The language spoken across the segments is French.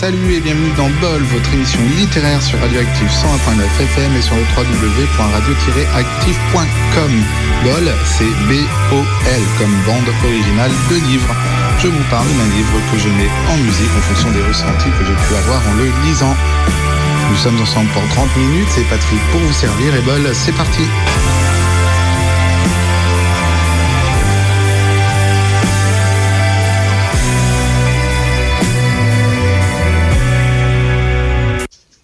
Salut et bienvenue dans Bol, votre émission littéraire sur Radioactive 101.9 FM et sur le www.radio-active.com. Bol, c'est B-O-L comme bande originale de livres. Je vous parle d'un livre que je mets en musique en fonction des ressentis que j'ai pu avoir en le lisant. Nous sommes ensemble pour 30 minutes, c'est Patrick pour vous servir et Bol, c'est parti.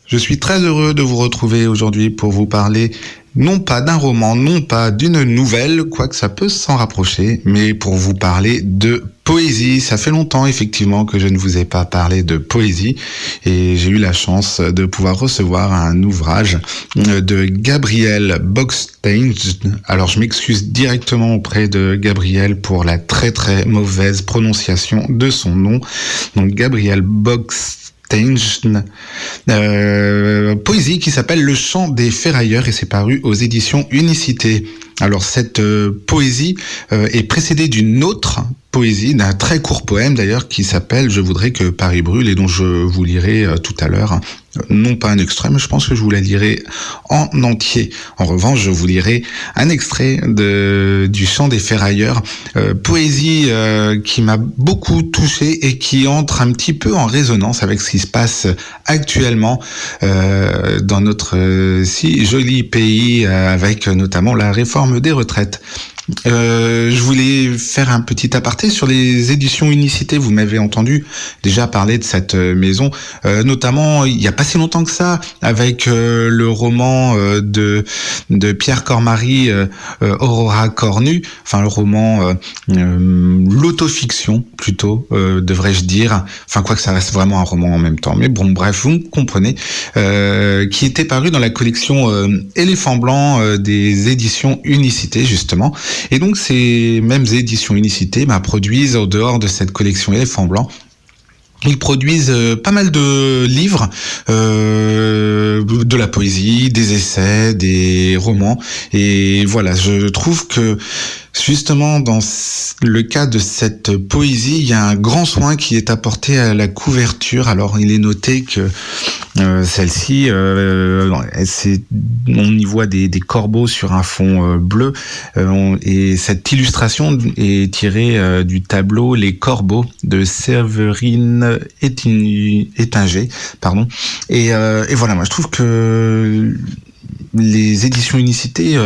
Je suis très heureux de vous retrouver aujourd'hui pour vous parler non pas d'un roman, non pas d'une nouvelle, quoique ça peut s'en rapprocher, mais pour vous parler de poésie. Ça fait longtemps effectivement que je ne vous ai pas parlé de poésie et j'ai eu la chance de pouvoir recevoir un ouvrage de Gabriel Bockstein. Alors je m'excuse directement auprès de Gabriel pour la très très mauvaise prononciation de son nom. Donc Gabriel Bockstein euh, poésie qui s'appelle Le chant des ferrailleurs et c'est paru aux éditions Unicité. Alors cette euh, poésie euh, est précédée d'une autre poésie, d'un très court poème d'ailleurs qui s'appelle Je voudrais que Paris brûle et dont je vous lirai euh, tout à l'heure. Non pas un extrait, mais je pense que je vous la lirai en entier. En revanche, je vous lirai un extrait de, du chant des ferrailleurs, poésie qui m'a beaucoup touché et qui entre un petit peu en résonance avec ce qui se passe actuellement dans notre si joli pays, avec notamment la réforme des retraites. Euh, je voulais faire un petit aparté sur les éditions Unicité. Vous m'avez entendu déjà parler de cette euh, maison, euh, notamment il n'y a pas si longtemps que ça, avec le roman de, de Pierre Cormary, Aurora Cornu, enfin le roman, l'autofiction plutôt, devrais-je dire, enfin quoi que ça reste vraiment un roman en même temps. Mais bon, bref, vous comprenez, qui était paru dans la collection Éléphant Blanc des éditions Unicité, justement. Et donc ces mêmes éditions Unicité bah, produisent au dehors de cette collection Éléphant Blanc ils produisent euh, pas mal de livres, euh, de la poésie, des essais, des romans. Et voilà, je trouve que Justement, dans le cas de cette poésie, il y a un grand soin qui est apporté à la couverture. Alors, il est noté que euh, celle-ci, euh, on y voit des, corbeaux sur un fond euh, bleu, et cette illustration est tirée du tableau Les Corbeaux de Séverine Étinger, pardon. Et, et, voilà, moi, je trouve que les éditions Unicité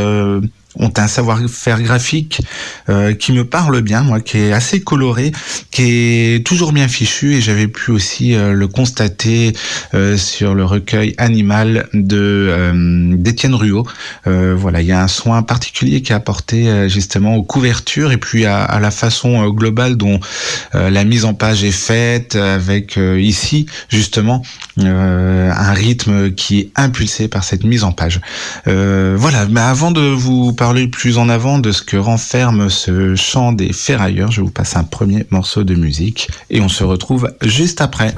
ont un savoir-faire graphique euh, qui me parle bien, moi, qui est assez coloré, qui est toujours bien fichu, et j'avais pu aussi euh, le constater euh, sur le recueil Animal de d'Étienne Ruot. voilà, il y a un soin particulier qui est apporté justement aux couvertures et puis à, à la façon globale dont la mise en page est faite, avec ici justement un rythme qui est impulsé par cette mise en page. voilà, mais avant de vous parler plus en avant de ce que renferme ce chant des ferrailleurs, je vous passe un premier morceau de musique et on se retrouve juste après.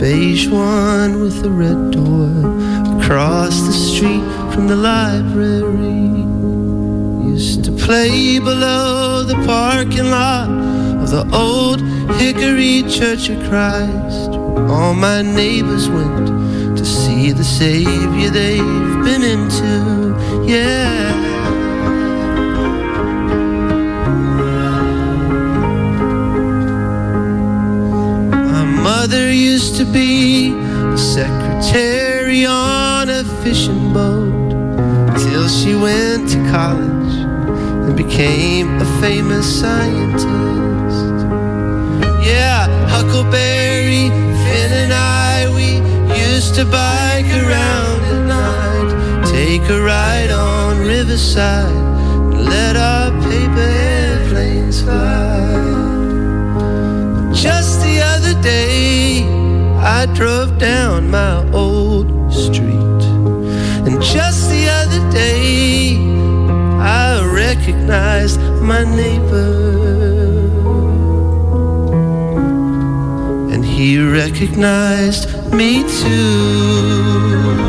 Beige one with a red door across the street from the library. Used to play below the parking lot of the old Hickory Church of Christ. All my neighbors went to see the Savior they've been into. Yeah. Mother used to be a secretary on a fishing boat till she went to college and became a famous scientist. Yeah, Huckleberry, Finn and I, we used to bike around at night, take a ride on Riverside, and let our paper I drove down my old street. And just the other day, I recognized my neighbor. And he recognized me too.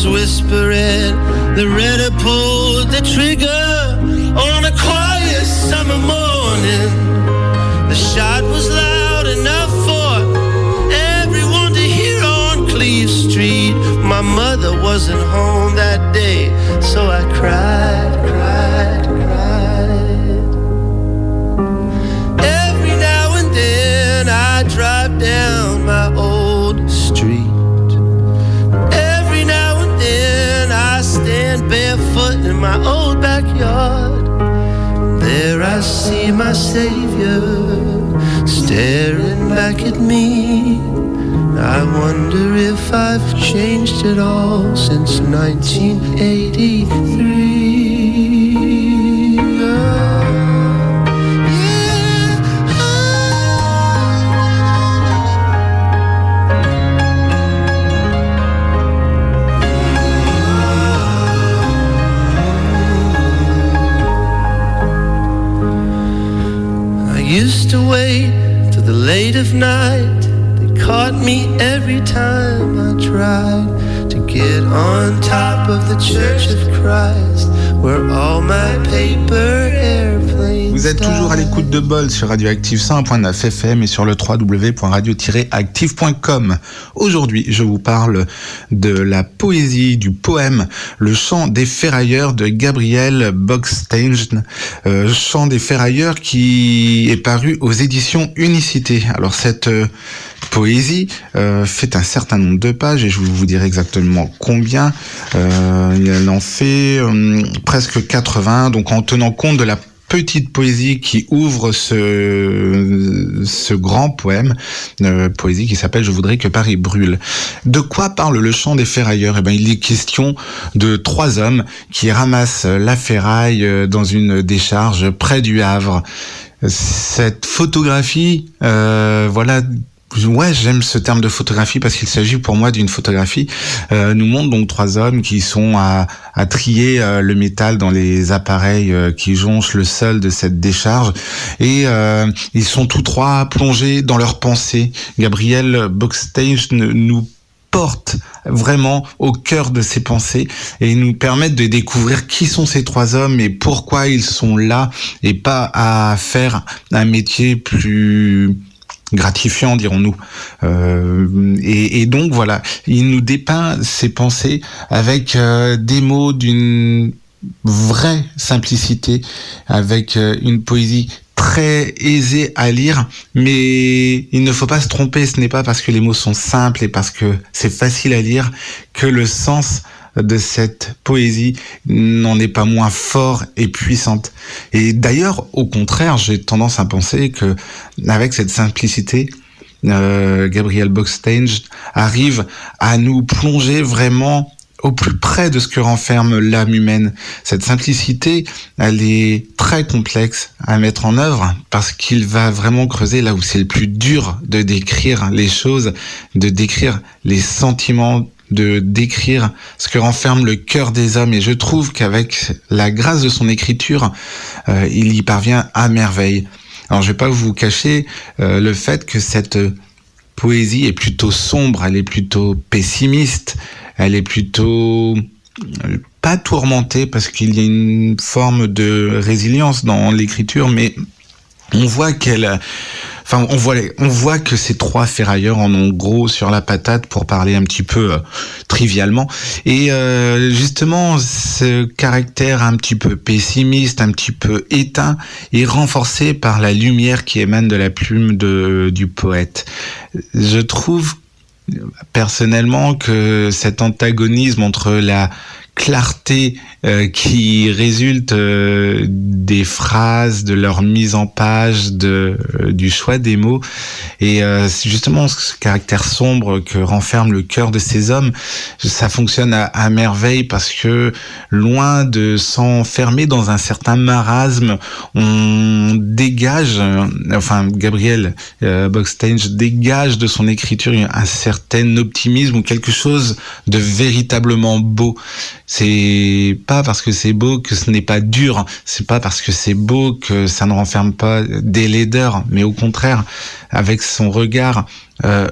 Neighbors whispering. The redder pulled the trigger on a quiet summer morning. The shot was loud enough for everyone to hear on Cleve Street. My mother wasn't home that day, so I cried, cried, I see my Savior staring back at me. I wonder if I've changed at all since 1983. Used to wait till the late of night. They caught me every time I tried to get on top of the Church of Christ, where all my paper airplanes. Vous êtes toujours à l'écoute de Bol sur Radioactive 101.9 FM et sur le www.radio-active.com. Aujourd'hui, je vous parle de la poésie, du poème Le chant des ferrailleurs de Gabriel Bogstein, euh, chant des ferrailleurs qui est paru aux éditions Unicité. Alors cette euh, poésie euh, fait un certain nombre de pages et je vous dire exactement combien. Euh, elle en fait euh, presque 80, donc en tenant compte de la petite poésie qui ouvre ce, ce grand poème, euh, poésie qui s'appelle Je voudrais que Paris brûle. De quoi parle le chant des ferrailleurs? Eh ben, il est question de trois hommes qui ramassent la ferraille euh, dans une décharge près du Havre. Cette photographie, euh, voilà, Ouais, j'aime ce terme de photographie parce qu'il s'agit pour moi d'une photographie. Euh, nous montre donc trois hommes qui sont à, à trier euh, le métal dans les appareils euh, qui jonchent le sol de cette décharge et euh, ils sont tous trois plongés dans leurs pensées. Gabriel Bockstage nous porte vraiment au cœur de ses pensées et nous permettent de découvrir qui sont ces trois hommes et pourquoi ils sont là et pas à faire un métier plus gratifiant, dirons-nous. Euh, et, et, donc voilà, il nous dépeint ses pensées avec euh, des mots d'une vraie simplicité, avec euh, une poésie très aisée à lire, mais il ne faut pas se tromper, ce n'est pas parce que les mots sont simples et parce que c'est facile à lire que le sens de cette poésie n'en est pas moins fort et puissante. Et d'ailleurs, au contraire, j'ai tendance à penser que avec cette simplicité, euh, Gabriel Bockstein arrive à nous plonger vraiment au plus près de ce que renferme l'âme humaine. Cette simplicité, elle est très complexe à mettre en œuvre parce qu'il va vraiment creuser là où c'est le plus dur de décrire les choses, de décrire les sentiments de décrire ce que renferme le cœur des hommes et je trouve qu'avec la grâce de son écriture, euh, il y parvient à merveille. Alors je vais pas vous cacher euh, le fait que cette poésie est plutôt sombre, elle est plutôt pessimiste, elle est plutôt euh, pas tourmentée parce qu'il y a une forme de résilience dans l'écriture, mais on voit qu'elle Enfin, on voit, que ces trois ferrailleurs en ont gros sur la patate pour parler un petit peu euh, trivialement. Et euh, justement, ce caractère un petit peu pessimiste, un petit peu éteint, est renforcé par la lumière qui émane de la plume du poète. Je trouve personnellement que cet antagonisme entre la clarté euh, qui résulte euh, des phrases, de leur mise en page, de, euh, du choix des mots. Et c'est justement ce caractère sombre que renferme le cœur de ces hommes. Ça fonctionne à, merveille parce que loin de s'enfermer dans un certain marasme, on dégage, enfin Gabriel Boxstein dégage de son écriture un certain optimisme ou quelque chose de véritablement beau. C'est pas parce que c'est beau que ce n'est pas dur. C'est pas parce que c'est beau que ça ne renferme pas des laideurs, mais au contraire, avec son regard euh,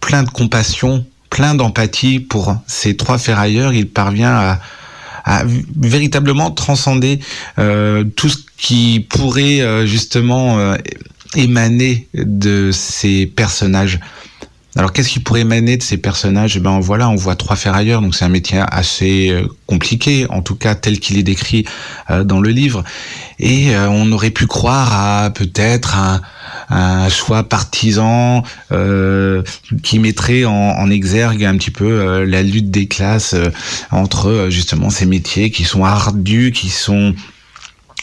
plein de compassion, plein d'empathie pour ces trois ferrailleurs, il parvient à, véritablement transcender euh, tout ce qui pourrait euh, justement émaner de ces personnages. Alors qu'est-ce qui pourrait émaner de ces personnages? Eh Ben voilà, on voit trois ferrailleurs, donc c'est un métier assez euh, compliqué, en tout cas tel qu'il est décrit euh, dans le livre. Et euh, on aurait pu croire à peut-être un, choix partisan qui mettrait en, en, exergue un petit peu la lutte des classes entre justement ces métiers qui sont ardus, qui sont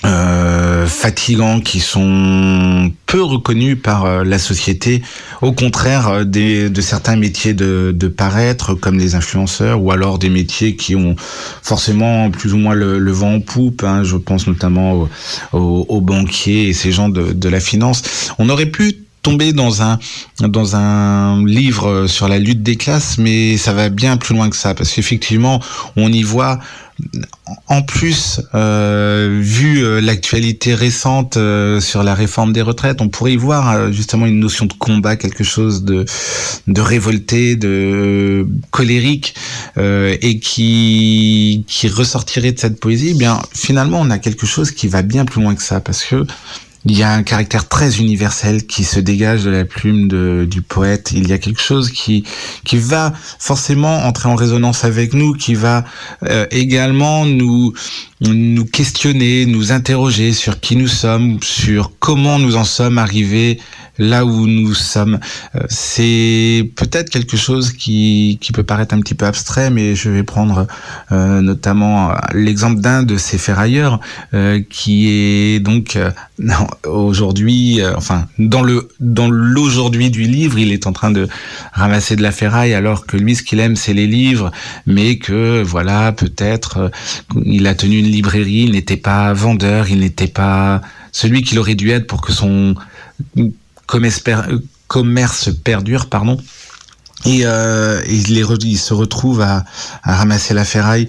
euh, fatigants qui sont peu reconnus par euh, la société, au contraire euh, de certains métiers de, de, paraître, comme les influenceurs, ou alors des métiers qui ont forcément plus ou moins le, vent en poupe. Hein, je pense notamment aux, banquiers et ces gens de, de la finance. On aurait pu tomber dans un dans un livre sur la lutte des classes, mais ça va bien plus loin que ça, parce qu'effectivement, on y voit en plus, euh, vu euh, l'actualité récente euh, sur la réforme des retraites, on pourrait y voir justement une notion de combat, quelque chose de, de révolté, de colérique, et qui, qui ressortirait de cette poésie. Eh bien, finalement, on a quelque chose qui va bien plus loin que ça, parce que il y a un caractère très universel qui se dégage de la plume du poète. Il y a quelque chose qui qui va forcément entrer en résonance avec nous, qui va euh, également nous nous questionner, nous interroger sur qui nous sommes, sur comment nous en sommes arrivés là où nous sommes. Euh, c'est peut-être quelque chose qui, qui peut paraître un petit peu abstrait, mais je vais prendre euh, notamment l'exemple d'un de ces ferrailleurs euh, qui est donc aujourd'hui, enfin dans le dans l'aujourd'hui du livre, il est en train de ramasser de la ferraille alors que lui ce qu'il aime c'est les livres, mais que voilà peut-être il a tenu une librairie, il n'était pas vendeur, il n'était pas celui qu'il aurait dû être pour que son commerce, commerce perdure, pardon. Et, euh, il, il, se retrouve à, à, ramasser la ferraille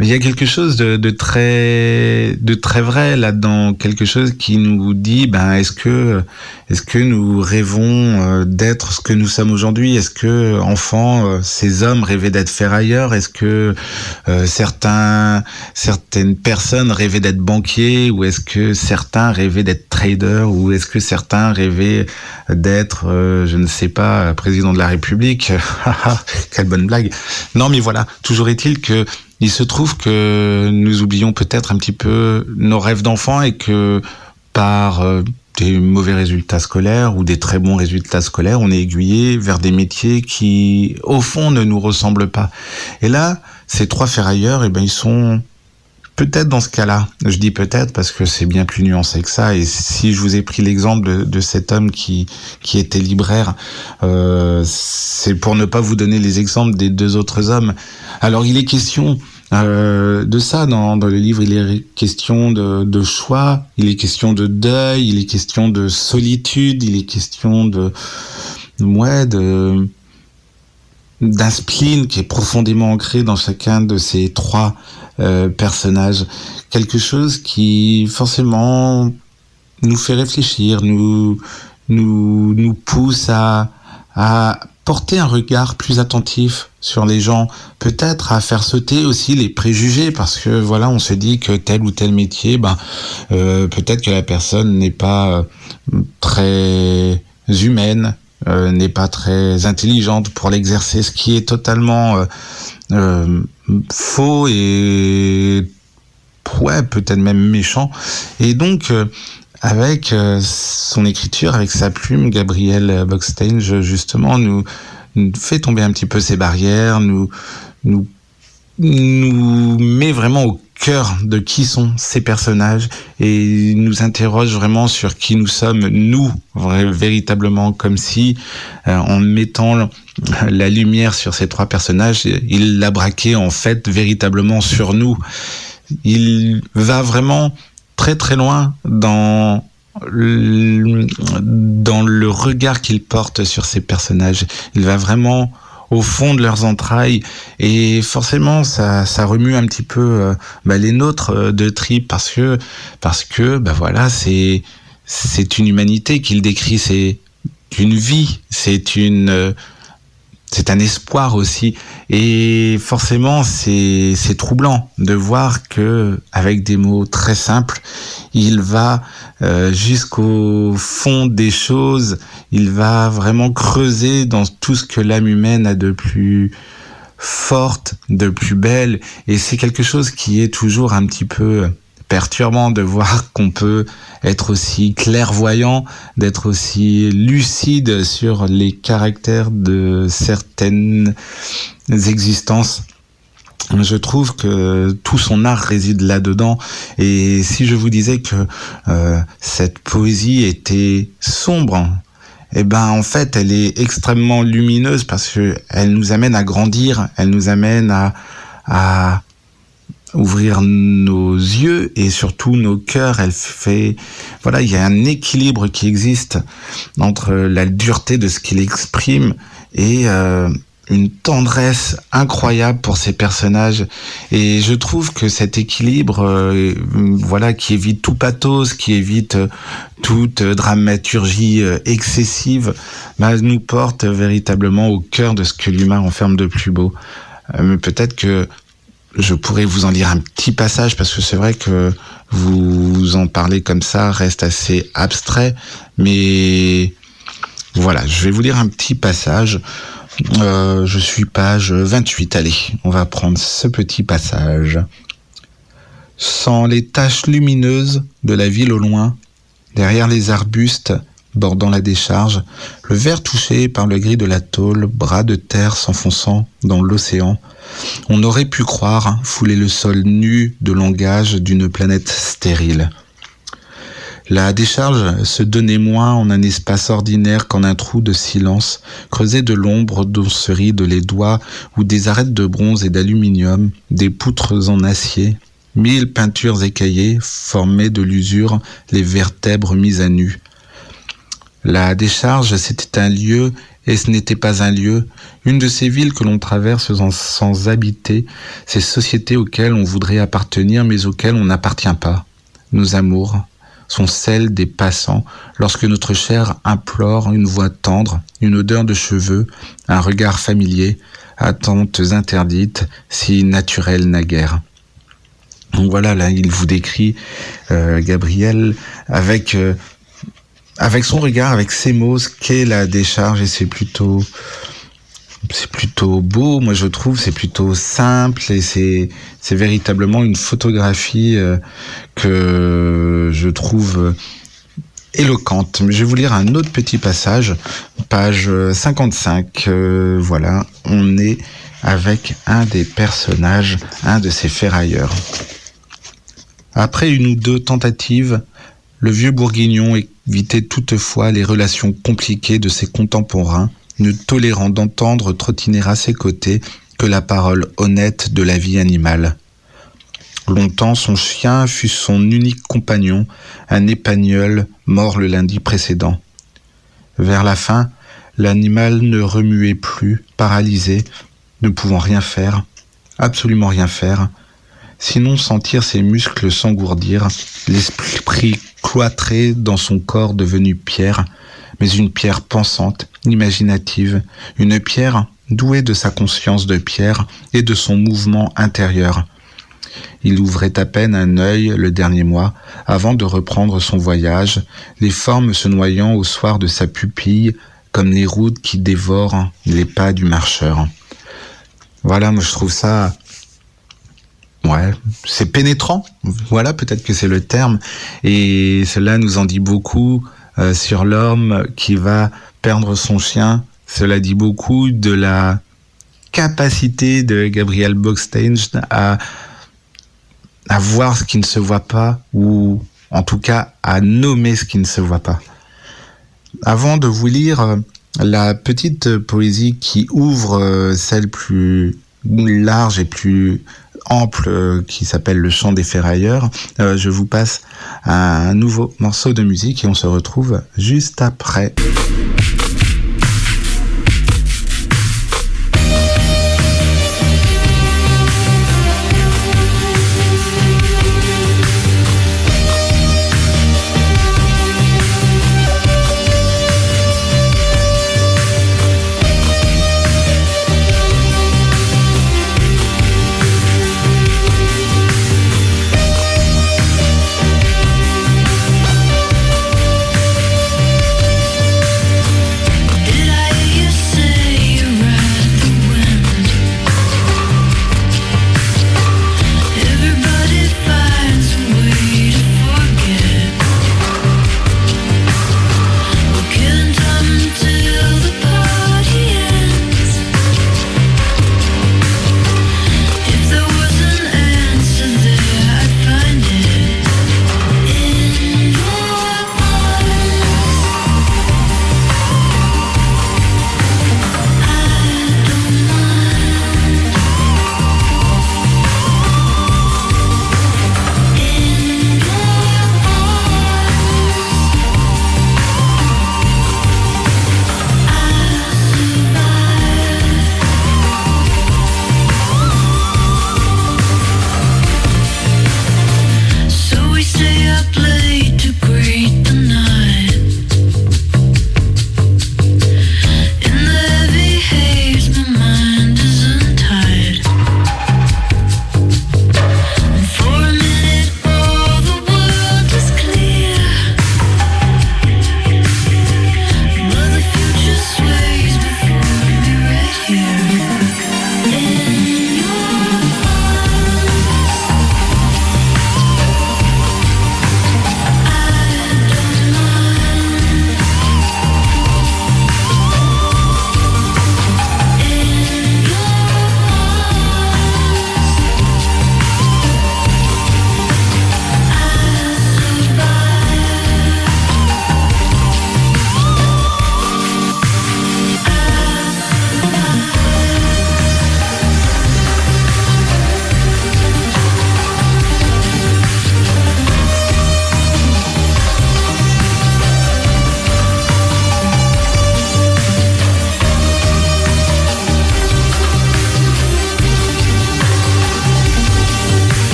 il y a quelque chose de, de très de très vrai là-dedans, quelque chose qui nous dit ben est-ce que est-ce que nous rêvons euh, d'être ce que nous sommes aujourd'hui? Est-ce que enfants euh, ces hommes rêvaient d'être ferrailleurs Est-ce que euh, certains certaines personnes rêvaient d'être banquiers? Ou est-ce que certains rêvaient d'être traders? Ou est-ce que certains rêvaient d'être je ne sais pas président de la République? Quelle bonne blague. Non mais voilà, toujours est-il que il se trouve que nous oublions peut-être un petit peu nos rêves d'enfant et que par euh, des mauvais résultats scolaires ou des très bons résultats scolaires, on est aiguillé vers des métiers qui, au fond, ne nous ressemblent pas. Et là, ces trois ferrailleurs, eh ben, ils sont peut-être dans ce cas-là. Je dis peut-être parce que c'est bien plus nuancé que ça. Et si je vous ai pris l'exemple de, cet homme qui, qui était libraire, euh, c'est pour ne pas vous donner les exemples des deux autres hommes. Alors il est question euh, de ça dans, dans, le livre. Il est question de, de, choix, il est question de deuil, il est question de solitude, il est question de ouais de d'un spleen qui est profondément ancré dans chacun de ces trois euh, personnages. Quelque chose qui forcément nous fait réfléchir, nous nous nous pousse à à porter un regard plus attentif sur les gens, peut-être à faire sauter aussi les préjugés, parce que voilà, on se dit que tel ou tel métier, ben euh, peut-être que la personne n'est pas euh, très humaine, euh, n'est pas très intelligente pour l'exercer, ce qui est totalement faux et ouais, peut-être même méchant. Et donc avec euh, son écriture, avec sa plume, Gabriel Bockstein, justement, nous, fait tomber un petit peu ces barrières, nous, nous nous met vraiment au cœur de qui sont ces personnages et nous interroge vraiment sur qui nous sommes, nous, véritablement, comme si euh, en mettant la lumière sur ces trois personnages, il l'a braqué en fait véritablement sur nous. Il va vraiment très très loin dans dans le regard qu'il porte sur ces personnages. Il va vraiment au fond de leurs entrailles et forcément ça, ça remue un petit peu euh, bah, les nôtres euh, de Trip parce que parce que bah voilà c'est c'est une humanité qu'il décrit c'est une vie c'est une euh, c'est un espoir aussi. Et forcément, c'est troublant de voir que, avec des mots très simples, il va euh, jusqu'au fond des choses. Il va vraiment creuser dans tout ce que l'âme humaine a de plus forte, de plus belle. Et c'est quelque chose qui est toujours un petit peu perturbant de voir qu'on peut être aussi clairvoyant, d'être aussi lucide sur les caractères de certaines existences. Je trouve que tout son art réside là-dedans. Et si je vous disais que euh, cette poésie était sombre, eh ben en fait, elle est extrêmement lumineuse parce que elle nous amène à grandir, elle nous amène à, à ouvrir nos yeux et surtout nos cœurs. Elle fait, voilà, il y a un équilibre qui existe entre la dureté de ce qu'il exprime et euh, une tendresse incroyable pour ces personnages. Et je trouve que cet équilibre, euh, voilà, qui évite tout pathos, qui évite toute dramaturgie euh, excessive, bah, nous porte véritablement au cœur de ce que l'humain enferme de plus beau. Peut-être que je pourrais vous en lire un petit passage parce que c'est vrai que vous en parlez comme ça reste assez abstrait, mais voilà, je vais vous lire un petit passage. Euh, je suis page 28, allez, on va prendre ce petit passage. Sans les taches lumineuses de la ville au loin, derrière les arbustes bordant la décharge, le verre touché par le gris de la tôle, bras de terre s'enfonçant dans l'océan, on aurait pu croire fouler le sol nu de langage d'une planète stérile. La décharge se donnait moins en un espace ordinaire qu'en un trou de silence, creusé de l'ombre dont se rident les doigts ou des arêtes de bronze et d'aluminium, des poutres en acier, mille peintures écaillées formaient de l'usure les vertèbres mises à nu. La décharge, c'était un lieu et ce n'était pas un lieu, une de ces villes que l'on traverse sans, habiter, ces sociétés auxquelles on voudrait appartenir mais auxquelles on n'appartient pas. Nos amours sont celles des passants lorsque notre chair implore une voix tendre, une odeur de cheveux, un regard familier, attentes interdites, si naturelles naguère. Donc voilà, là, il vous décrit euh, Gabriel avec euh, avec son regard, avec ses mots, ce qu'est la décharge, et c'est plutôt, c'est plutôt beau, moi je trouve, c'est plutôt simple, et c'est, c'est véritablement une photographie euh, que je trouve éloquente. Je vais vous lire un autre petit passage, page 55. Euh, voilà, on est avec un des personnages, un de ces ferrailleurs. Après une ou deux tentatives, le vieux bourguignon évitait toutefois les relations compliquées de ses contemporains, ne tolérant d'entendre trottiner à ses côtés que la parole honnête de la vie animale. Longtemps son chien fut son unique compagnon, un épagnol mort le lundi précédent. Vers la fin, l'animal ne remuait plus, paralysé, ne pouvant rien faire, absolument rien faire, sinon sentir ses muscles s'engourdir, l'esprit cloîtré dans son corps devenu pierre, mais une pierre pensante, imaginative, une pierre douée de sa conscience de pierre et de son mouvement intérieur. Il ouvrait à peine un œil le dernier mois avant de reprendre son voyage, les formes se noyant au soir de sa pupille comme les routes qui dévorent les pas du marcheur. Voilà, moi je trouve ça Ouais, c'est pénétrant. Voilà, peut-être que c'est le terme. Et cela nous en dit beaucoup euh, sur l'homme qui va perdre son chien. Cela dit beaucoup de la capacité de Gabriel Bockstein à, voir ce qui ne se voit pas ou en tout cas à nommer ce qui ne se voit pas. Avant de vous lire euh, la petite poésie qui ouvre euh, celle plus large et plus ample euh, qui s'appelle Le chant des ferrailleurs, je vous passe un nouveau morceau de musique et on se retrouve juste après.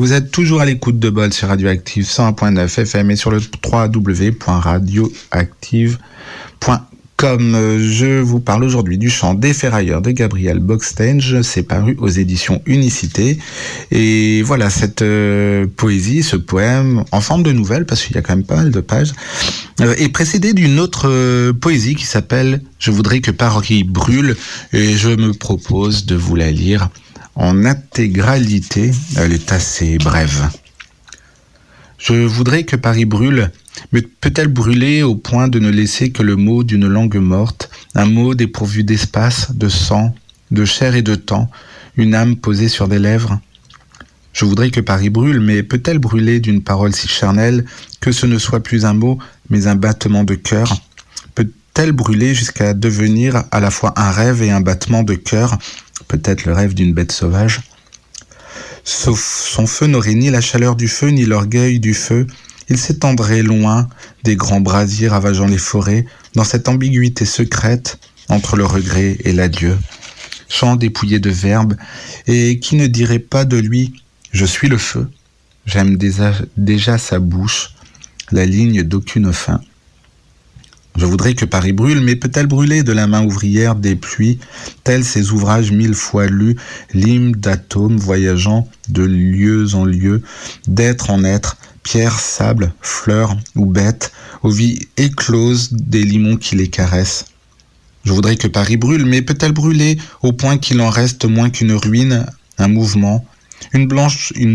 Vous êtes toujours à l'écoute de Bol sur Radioactive 101.9 FM et sur le www.radioactive.com. Je vous parle aujourd'hui du chant des ferrailleurs de Gabriel Bockstein. C'est paru aux éditions Unicité. Et voilà, cette euh, poésie, ce poème, en forme de nouvelle, parce qu'il y a quand même pas mal de pages, euh, est précédé d'une autre euh, poésie qui s'appelle Je voudrais que Paris brûle. Et je me propose de vous la lire en intégralité. Elle est assez brève. Je voudrais que Paris brûle, mais peut-elle brûler au point de ne laisser que le mot d'une langue morte, un mot dépourvu d'espace, de sang, de chair et de temps, une âme posée sur des lèvres? Je voudrais que Paris brûle, mais peut-elle brûler d'une parole si charnelle que ce ne soit plus un mot, mais un battement de cœur? Peut-elle brûler jusqu'à devenir à la fois un rêve et un battement de cœur? Peut-être le rêve d'une bête sauvage. Son feu n'aurait ni la chaleur du feu, ni l'orgueil du feu. Il s'étendrait loin des grands brasiers ravageant les forêts, dans cette ambiguïté secrète entre le regret et l'adieu. Chant dépouillé de verbes, et qui ne dirait pas de lui Je suis le feu. J'aime déjà sa bouche, la ligne d'aucune fin. Je voudrais que Paris brûle, mais peut-elle brûler de la main ouvrière des pluies, tels ces ouvrages mille fois lus, l'hymne d'atomes voyageant de lieux en lieux, d'être en être, pierre, sable, fleurs ou bêtes, aux vies écloses des limons qui les caressent. Je voudrais que Paris brûle, mais peut-elle brûler au point qu'il en reste moins qu'une ruine, un mouvement, une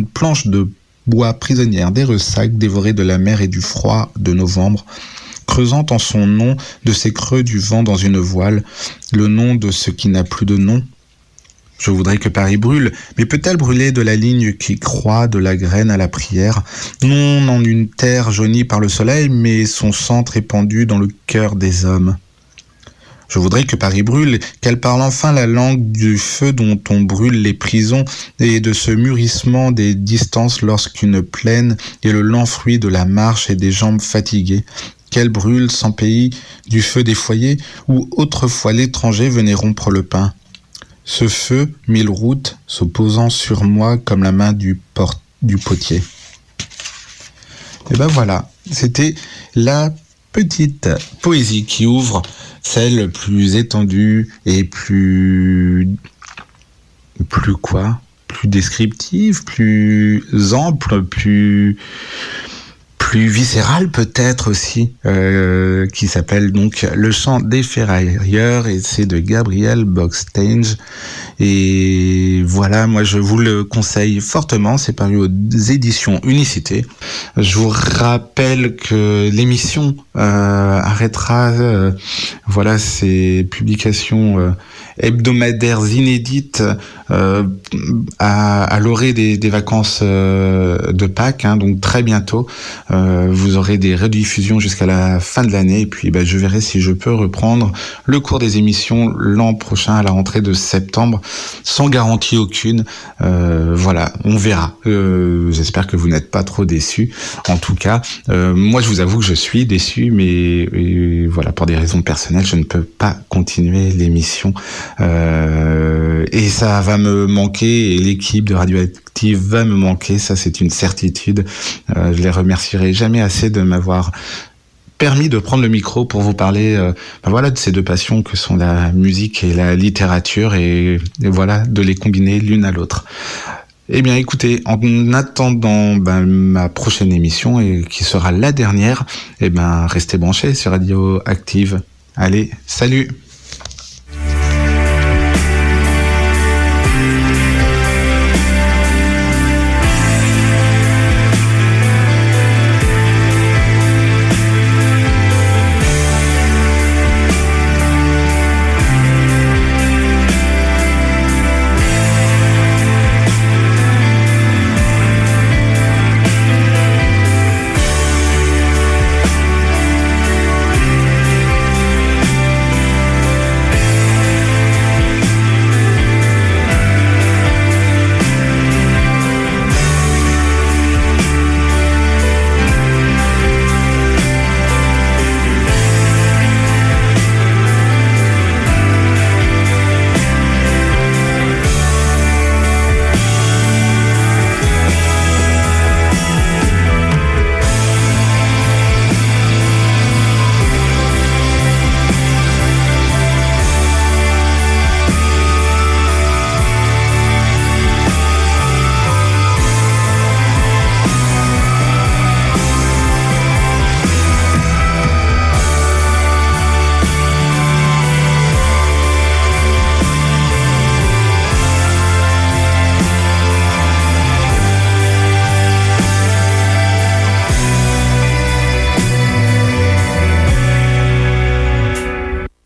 planche de bois prisonnière des ressacs dévorés de la mer et du froid de novembre, creusant en son nom de ces creux du vent dans une voile, le nom de ce qui n'a plus de nom. Je voudrais que Paris brûle, mais peut-elle brûler de la ligne qui croît de la graine à la prière, non en une terre jaunie par le soleil, mais son centre épandu dans le cœur des hommes. Je voudrais que Paris brûle, qu'elle parle enfin la langue du feu dont on brûle les prisons et de ce mûrissement des distances lorsqu'une plaine est le lent fruit de la marche et des jambes fatiguées, brûle sans pays du feu des foyers où autrefois l'étranger venait rompre le pain. Ce feu, mille routes, s'opposant sur moi comme la main du, du potier. Et ben voilà, c'était la petite poésie qui ouvre celle plus étendue et plus plus quoi? Plus descriptive plus ample plus plus viscérale peut-être aussi, euh, qui s'appelle donc Le chant des ferrailleurs et c'est de Gabriel Boxtange. Et voilà, moi je vous le conseille fortement, c'est paru aux éditions Unicité. Je vous rappelle que l'émission euh, arrêtera euh, voilà ces publications euh, hebdomadaires inédites euh, à, à l'orée des, des, vacances euh, de Pâques, hein, donc très bientôt. Euh, vous aurez des rediffusions jusqu'à la fin de l'année et puis bah, je verrai si je peux reprendre le cours des émissions l'an prochain à la rentrée de septembre sans garantie aucune. voilà, on verra. J'espère que vous n'êtes pas trop déçus. En tout cas, moi je vous avoue que je suis déçu, mais voilà pour des raisons personnelles, je ne peux pas continuer l'émission et ça va me manquer et l'équipe de Radioactive va me manquer, ça c'est une certitude. Euh, je les remercierai jamais assez de m'avoir permis de prendre le micro pour vous parler euh, ben voilà de ces deux passions que sont la musique et la littérature et, voilà de les combiner l'une à l'autre. Eh bien, écoutez, en attendant ben, ma prochaine émission et qui sera la dernière, eh ben, restez branchés sur Radio Active. Allez, salut